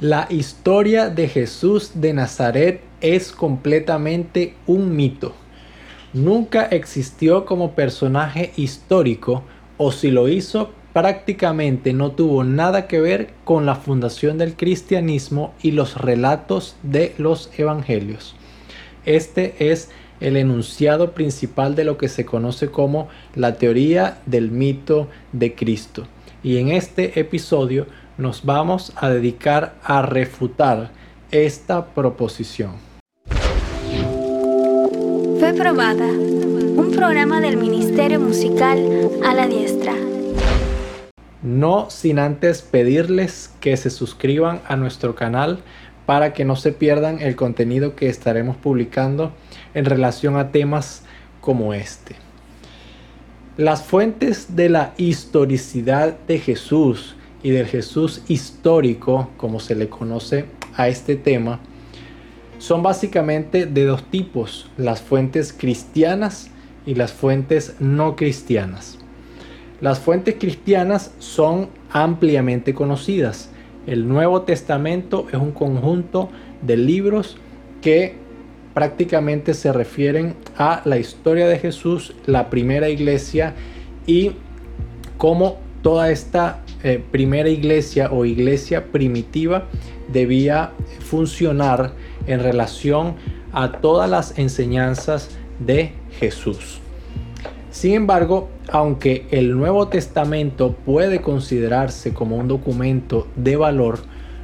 La historia de Jesús de Nazaret es completamente un mito. Nunca existió como personaje histórico o si lo hizo prácticamente no tuvo nada que ver con la fundación del cristianismo y los relatos de los evangelios. Este es el enunciado principal de lo que se conoce como la teoría del mito de Cristo. Y en este episodio nos vamos a dedicar a refutar esta proposición. Fue probada, un programa del Ministerio Musical a la Diestra. No sin antes pedirles que se suscriban a nuestro canal para que no se pierdan el contenido que estaremos publicando en relación a temas como este. Las fuentes de la historicidad de Jesús y del Jesús histórico, como se le conoce a este tema, son básicamente de dos tipos, las fuentes cristianas y las fuentes no cristianas. Las fuentes cristianas son ampliamente conocidas. El Nuevo Testamento es un conjunto de libros que prácticamente se refieren a la historia de Jesús, la primera iglesia y cómo toda esta eh, primera iglesia o iglesia primitiva debía funcionar en relación a todas las enseñanzas de Jesús. Sin embargo, aunque el Nuevo Testamento puede considerarse como un documento de valor,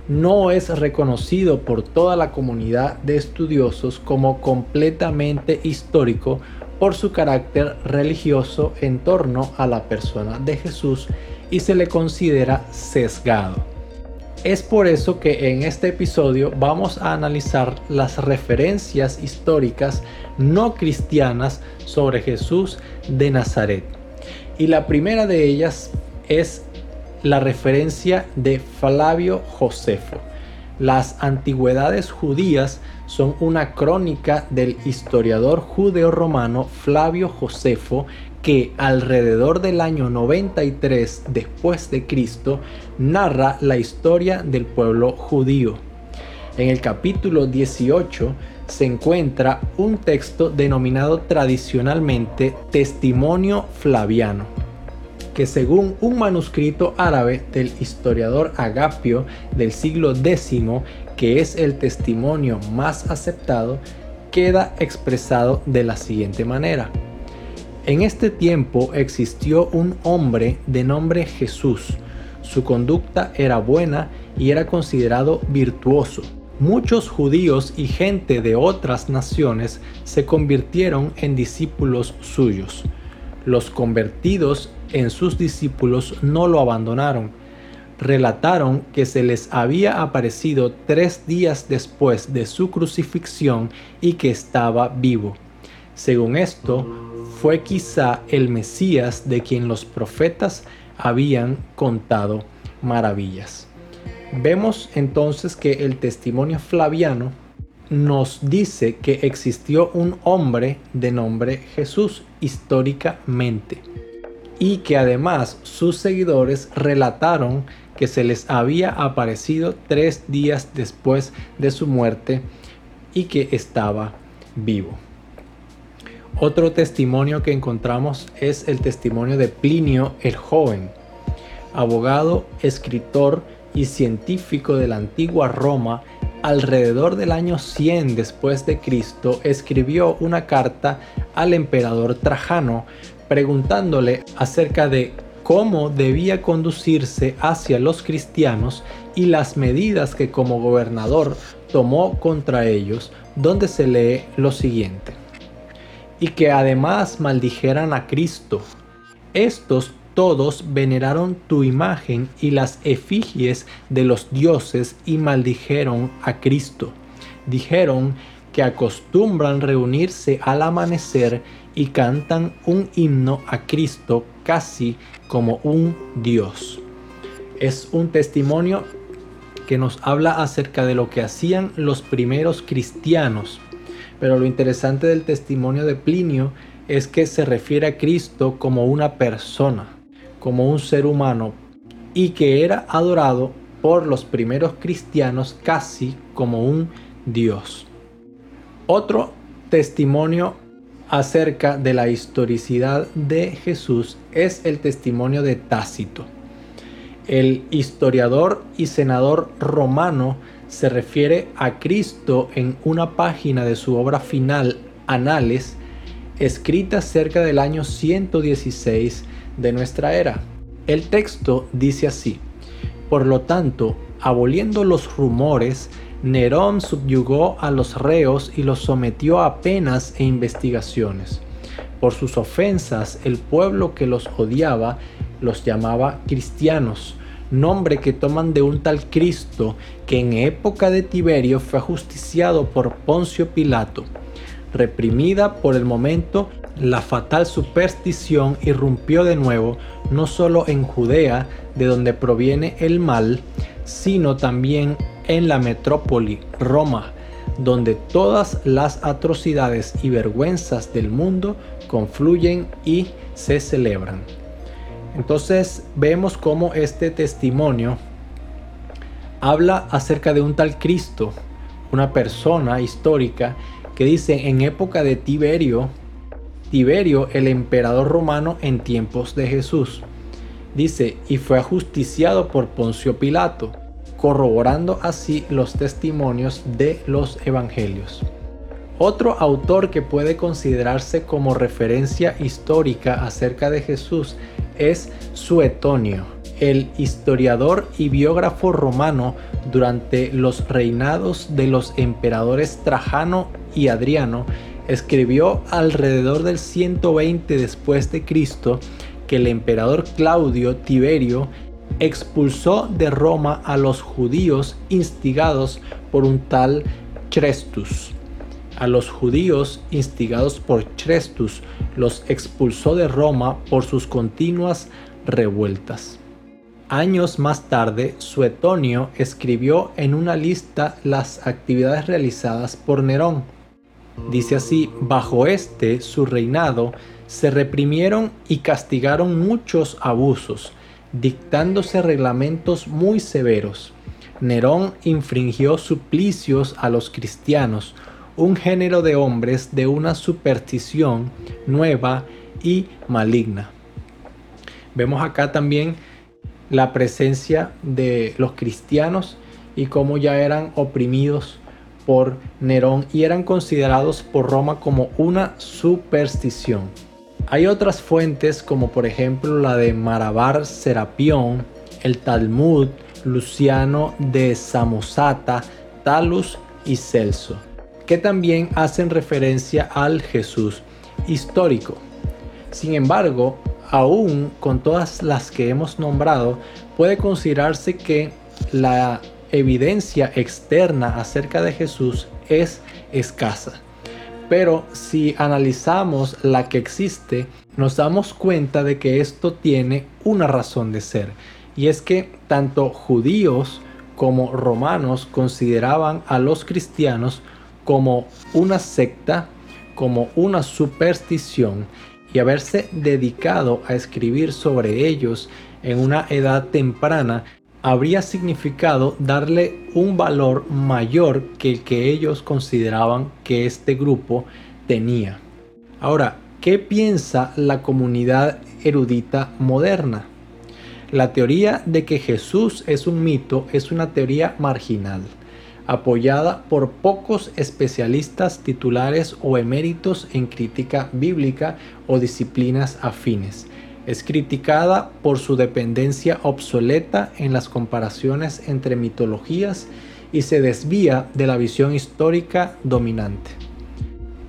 no es reconocido por toda la comunidad de estudiosos como completamente histórico por su carácter religioso en torno a la persona de Jesús y se le considera sesgado. Es por eso que en este episodio vamos a analizar las referencias históricas no cristianas sobre Jesús de Nazaret. Y la primera de ellas es la referencia de Flavio Josefo. Las antigüedades judías son una crónica del historiador judeo-romano Flavio Josefo que alrededor del año 93 después de Cristo narra la historia del pueblo judío. En el capítulo 18 se encuentra un texto denominado tradicionalmente Testimonio Flaviano, que según un manuscrito árabe del historiador Agapio del siglo X, que es el testimonio más aceptado, queda expresado de la siguiente manera. En este tiempo existió un hombre de nombre Jesús. Su conducta era buena y era considerado virtuoso. Muchos judíos y gente de otras naciones se convirtieron en discípulos suyos. Los convertidos en sus discípulos no lo abandonaron. Relataron que se les había aparecido tres días después de su crucifixión y que estaba vivo. Según esto, fue quizá el Mesías de quien los profetas habían contado maravillas. Vemos entonces que el testimonio flaviano nos dice que existió un hombre de nombre Jesús históricamente y que además sus seguidores relataron que se les había aparecido tres días después de su muerte y que estaba vivo. Otro testimonio que encontramos es el testimonio de Plinio el joven, abogado, escritor y científico de la antigua Roma, alrededor del año 100 después de Cristo, escribió una carta al emperador Trajano preguntándole acerca de cómo debía conducirse hacia los cristianos y las medidas que como gobernador tomó contra ellos, donde se lee lo siguiente y que además maldijeran a Cristo. Estos todos veneraron tu imagen y las efigies de los dioses y maldijeron a Cristo. Dijeron que acostumbran reunirse al amanecer y cantan un himno a Cristo casi como un Dios. Es un testimonio que nos habla acerca de lo que hacían los primeros cristianos pero lo interesante del testimonio de Plinio es que se refiere a Cristo como una persona, como un ser humano, y que era adorado por los primeros cristianos casi como un dios. Otro testimonio acerca de la historicidad de Jesús es el testimonio de Tácito. El historiador y senador romano se refiere a Cristo en una página de su obra final, Anales, escrita cerca del año 116 de nuestra era. El texto dice así, por lo tanto, aboliendo los rumores, Nerón subyugó a los reos y los sometió a penas e investigaciones. Por sus ofensas, el pueblo que los odiaba los llamaba cristianos, nombre que toman de un tal Cristo que en época de Tiberio fue ajusticiado por Poncio Pilato. Reprimida por el momento, la fatal superstición irrumpió de nuevo no solo en Judea, de donde proviene el mal, sino también en la metrópoli, Roma, donde todas las atrocidades y vergüenzas del mundo confluyen y se celebran. Entonces vemos cómo este testimonio habla acerca de un tal Cristo, una persona histórica que dice en época de Tiberio, Tiberio el emperador romano en tiempos de Jesús. Dice, y fue ajusticiado por Poncio Pilato, corroborando así los testimonios de los evangelios. Otro autor que puede considerarse como referencia histórica acerca de Jesús es Suetonio, el historiador y biógrafo romano durante los reinados de los emperadores Trajano y Adriano, escribió alrededor del 120 después de Cristo que el emperador Claudio Tiberio expulsó de Roma a los judíos instigados por un tal Chrestus. A los judíos instigados por Chrestus los expulsó de Roma por sus continuas revueltas. Años más tarde, Suetonio escribió en una lista las actividades realizadas por Nerón. Dice así, bajo este, su reinado, se reprimieron y castigaron muchos abusos, dictándose reglamentos muy severos. Nerón infringió suplicios a los cristianos, un género de hombres de una superstición nueva y maligna. Vemos acá también la presencia de los cristianos y cómo ya eran oprimidos por Nerón y eran considerados por Roma como una superstición. Hay otras fuentes como por ejemplo la de Marabar Serapión, el Talmud, Luciano de Samosata, Talus y Celso que también hacen referencia al Jesús histórico. Sin embargo, aún con todas las que hemos nombrado, puede considerarse que la evidencia externa acerca de Jesús es escasa. Pero si analizamos la que existe, nos damos cuenta de que esto tiene una razón de ser. Y es que tanto judíos como romanos consideraban a los cristianos como una secta, como una superstición y haberse dedicado a escribir sobre ellos en una edad temprana habría significado darle un valor mayor que el que ellos consideraban que este grupo tenía. Ahora, ¿qué piensa la comunidad erudita moderna? La teoría de que Jesús es un mito es una teoría marginal apoyada por pocos especialistas titulares o eméritos en crítica bíblica o disciplinas afines. Es criticada por su dependencia obsoleta en las comparaciones entre mitologías y se desvía de la visión histórica dominante.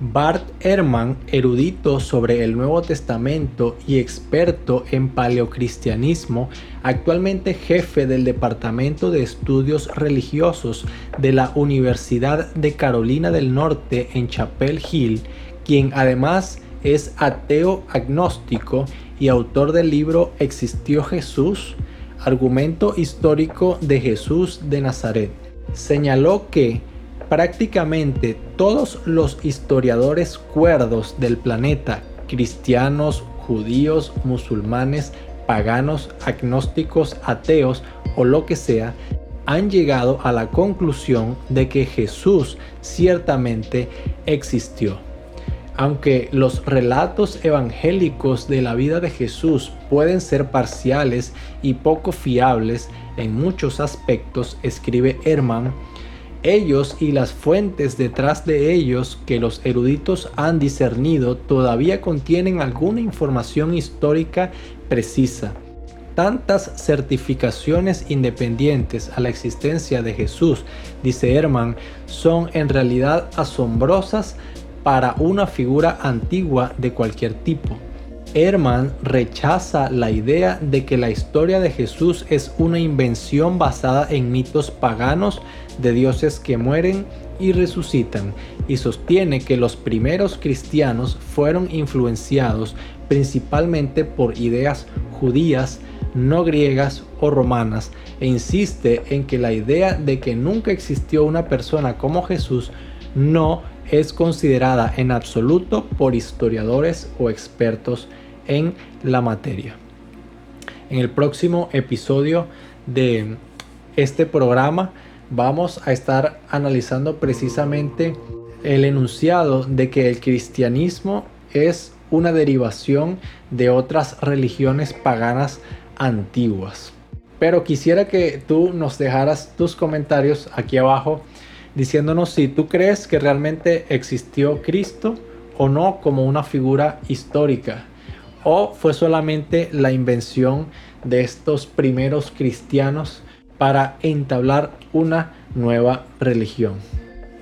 Bart Ehrman, erudito sobre el Nuevo Testamento y experto en paleocristianismo, actualmente jefe del Departamento de Estudios Religiosos de la Universidad de Carolina del Norte en Chapel Hill, quien además es ateo agnóstico y autor del libro ¿Existió Jesús? Argumento histórico de Jesús de Nazaret, señaló que prácticamente todos los historiadores cuerdos del planeta, cristianos, judíos, musulmanes, paganos, agnósticos, ateos o lo que sea, han llegado a la conclusión de que Jesús ciertamente existió. Aunque los relatos evangélicos de la vida de Jesús pueden ser parciales y poco fiables en muchos aspectos, escribe Herman, ellos y las fuentes detrás de ellos que los eruditos han discernido todavía contienen alguna información histórica precisa. Tantas certificaciones independientes a la existencia de Jesús, dice Herman, son en realidad asombrosas para una figura antigua de cualquier tipo. Herman rechaza la idea de que la historia de Jesús es una invención basada en mitos paganos de dioses que mueren y resucitan y sostiene que los primeros cristianos fueron influenciados principalmente por ideas judías, no griegas o romanas e insiste en que la idea de que nunca existió una persona como Jesús no es considerada en absoluto por historiadores o expertos en la materia. En el próximo episodio de este programa vamos a estar analizando precisamente el enunciado de que el cristianismo es una derivación de otras religiones paganas antiguas. Pero quisiera que tú nos dejaras tus comentarios aquí abajo diciéndonos si tú crees que realmente existió Cristo o no como una figura histórica o fue solamente la invención de estos primeros cristianos para entablar una nueva religión.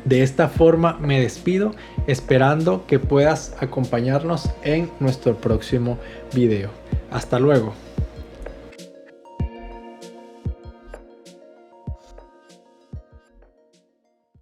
De esta forma me despido esperando que puedas acompañarnos en nuestro próximo video. Hasta luego.